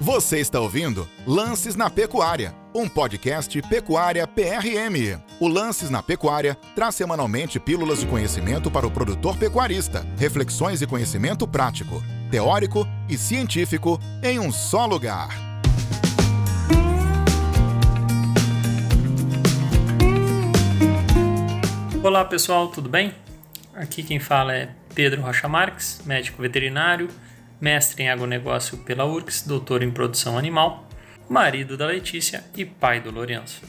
Você está ouvindo Lances na Pecuária, um podcast Pecuária PRM. O Lances na Pecuária traz semanalmente pílulas de conhecimento para o produtor pecuarista, reflexões e conhecimento prático, teórico e científico em um só lugar. Olá pessoal, tudo bem? Aqui quem fala é Pedro Rocha Marques, médico veterinário mestre em agronegócio pela URCS, doutor em produção animal, marido da Letícia e pai do Lourenço.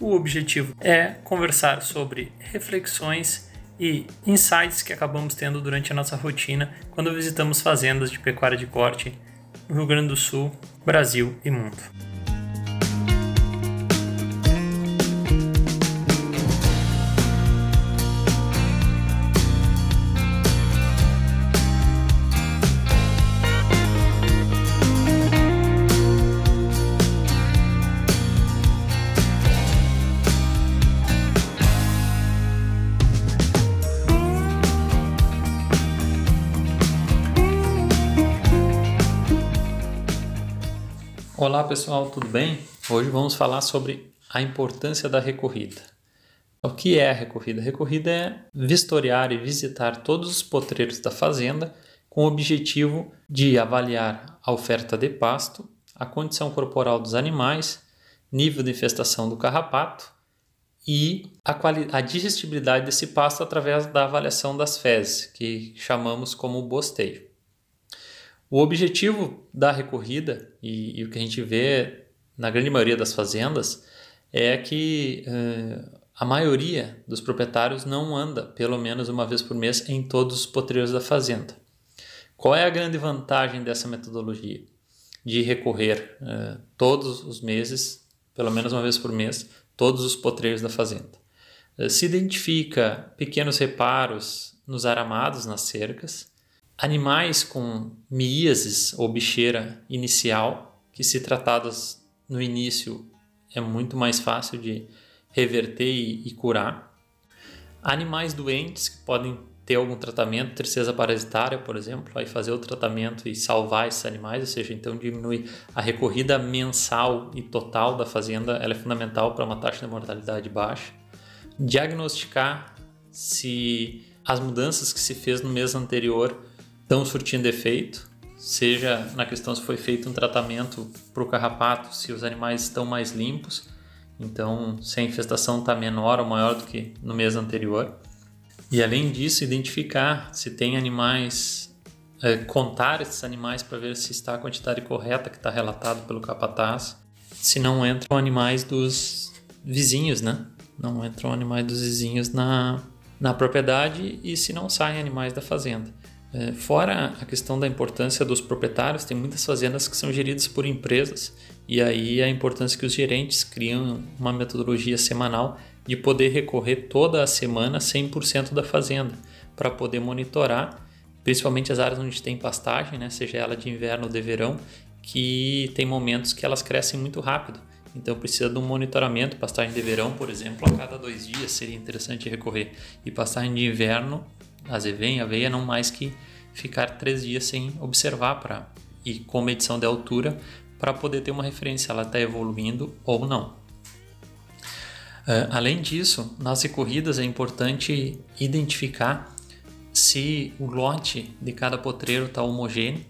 O objetivo é conversar sobre reflexões e insights que acabamos tendo durante a nossa rotina quando visitamos fazendas de pecuária de corte no Rio Grande do Sul, Brasil e mundo. Olá pessoal, tudo bem? Hoje vamos falar sobre a importância da recorrida. O que é a recorrida? A recorrida é vistoriar e visitar todos os potreiros da fazenda com o objetivo de avaliar a oferta de pasto, a condição corporal dos animais, nível de infestação do carrapato e a, a digestibilidade desse pasto através da avaliação das fezes, que chamamos como bosteio. O objetivo da recorrida, e, e, o que a gente vê na grande maioria das fazendas, é que uh, a maioria dos proprietários não anda pelo menos uma vez por mês em todos os potreiros da fazenda. Qual é a grande vantagem dessa metodologia? De recorrer uh, todos os meses, pelo menos uma vez por mês, todos os potreiros da fazenda. Uh, se identifica pequenos reparos nos aramados, nas cercas, Animais com miíases ou bicheira inicial, que se tratadas no início é muito mais fácil de reverter e, e curar. Animais doentes que podem ter algum tratamento, tristeza parasitária, por exemplo, aí fazer o tratamento e salvar esses animais, ou seja, então diminuir a recorrida mensal e total da fazenda, ela é fundamental para uma taxa de mortalidade baixa. Diagnosticar se as mudanças que se fez no mês anterior estão surtindo efeito, seja na questão se foi feito um tratamento para o carrapato, se os animais estão mais limpos, então se a infestação está menor ou maior do que no mês anterior. E além disso, identificar se tem animais, é, contar esses animais para ver se está a quantidade correta que está relatado pelo capataz, se não entram animais dos vizinhos, né? Não entram animais dos vizinhos na, na propriedade e se não saem animais da fazenda. É, fora a questão da importância dos proprietários, tem muitas fazendas que são geridas por empresas e aí a importância que os gerentes criam uma metodologia semanal de poder recorrer toda a semana 100% da fazenda para poder monitorar, principalmente as áreas onde tem pastagem, né, seja ela de inverno ou de verão, que tem momentos que elas crescem muito rápido. Então precisa de um monitoramento, pastagem de verão, por exemplo, a cada dois dias seria interessante recorrer. E pastagem de inverno azevém, aveia, não mais que ficar três dias sem observar para e com medição de altura para poder ter uma referência, ela está evoluindo ou não. Uh, além disso, nas corridas é importante identificar se o lote de cada potreiro está homogêneo,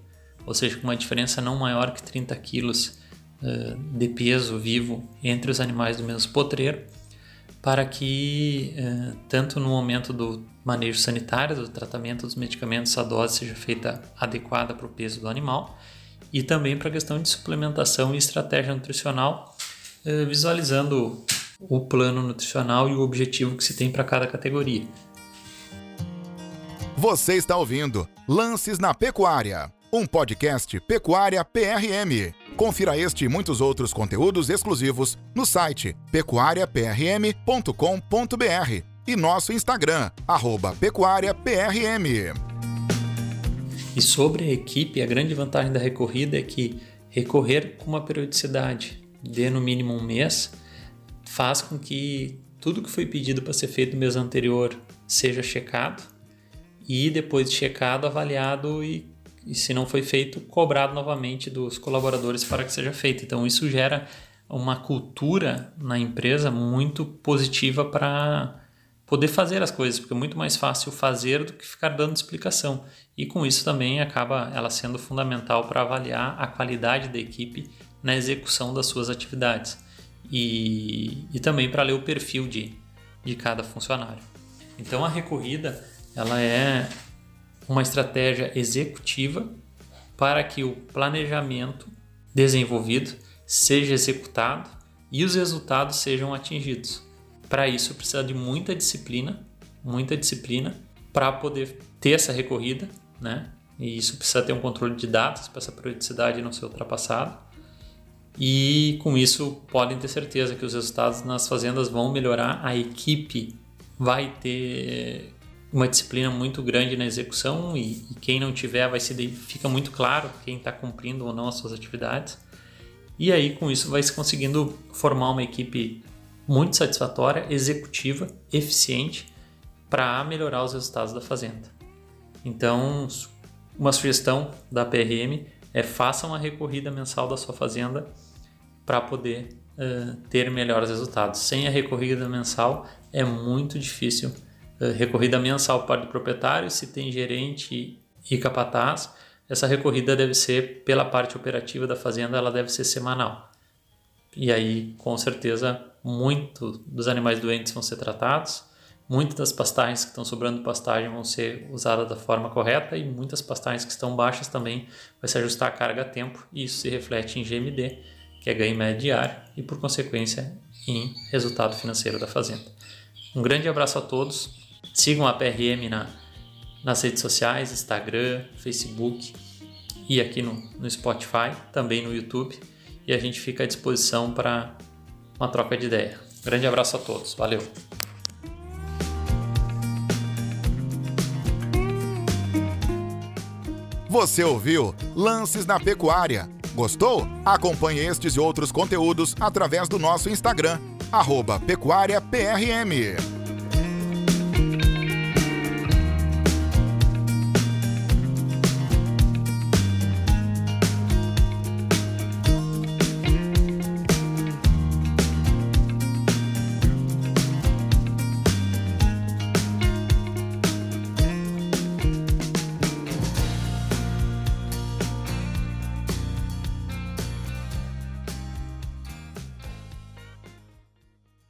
ou seja, com uma diferença não maior que 30 quilos uh, de peso vivo entre os animais do mesmo potreiro, para que, uh, tanto no momento do manejo sanitário do tratamento dos medicamentos, a dose seja feita adequada para o peso do animal e também para a questão de suplementação e estratégia nutricional, eh, visualizando o plano nutricional e o objetivo que se tem para cada categoria. Você está ouvindo Lances na Pecuária, um podcast Pecuária PRM. Confira este e muitos outros conteúdos exclusivos no site pecuariaprm.com.br e nosso Instagram, pecuáriaprm. E sobre a equipe, a grande vantagem da recorrida é que recorrer com uma periodicidade de no mínimo um mês faz com que tudo que foi pedido para ser feito no mês anterior seja checado e depois de checado, avaliado e e se não foi feito, cobrado novamente dos colaboradores para que seja feito. Então isso gera uma cultura na empresa muito positiva para poder fazer as coisas, porque é muito mais fácil fazer do que ficar dando explicação. E com isso também acaba ela sendo fundamental para avaliar a qualidade da equipe na execução das suas atividades e, e também para ler o perfil de, de cada funcionário. Então a recorrida ela é uma estratégia executiva para que o planejamento desenvolvido seja executado e os resultados sejam atingidos. Para isso precisa de muita disciplina, muita disciplina para poder ter essa recorrida, né? E isso precisa ter um controle de dados para essa periodicidade não ser ultrapassada. E com isso podem ter certeza que os resultados nas fazendas vão melhorar, a equipe vai ter uma disciplina muito grande na execução e, e quem não tiver vai se fica muito claro quem está cumprindo ou não as suas atividades. E aí com isso vai se conseguindo formar uma equipe muito satisfatória, executiva, eficiente para melhorar os resultados da fazenda. Então, uma sugestão da PRM é faça uma recorrida mensal da sua fazenda para poder uh, ter melhores resultados. Sem a recorrida mensal é muito difícil. Uh, recorrida mensal para o proprietário, se tem gerente e capataz, essa recorrida deve ser pela parte operativa da fazenda, ela deve ser semanal. E aí, com certeza, muito dos animais doentes vão ser tratados, muitas das pastagens que estão sobrando pastagem vão ser usadas da forma correta e muitas pastagens que estão baixas também vai se ajustar a carga a tempo e isso se reflete em GMD, que é ganho médio diário e por consequência em resultado financeiro da fazenda. Um grande abraço a todos, sigam a PRM na, nas redes sociais, Instagram, Facebook e aqui no, no Spotify, também no YouTube e a gente fica à disposição para uma troca de ideia. Grande abraço a todos, valeu! Você ouviu Lances na Pecuária. Gostou? Acompanhe estes e outros conteúdos através do nosso Instagram, arroba pecuáriaprm.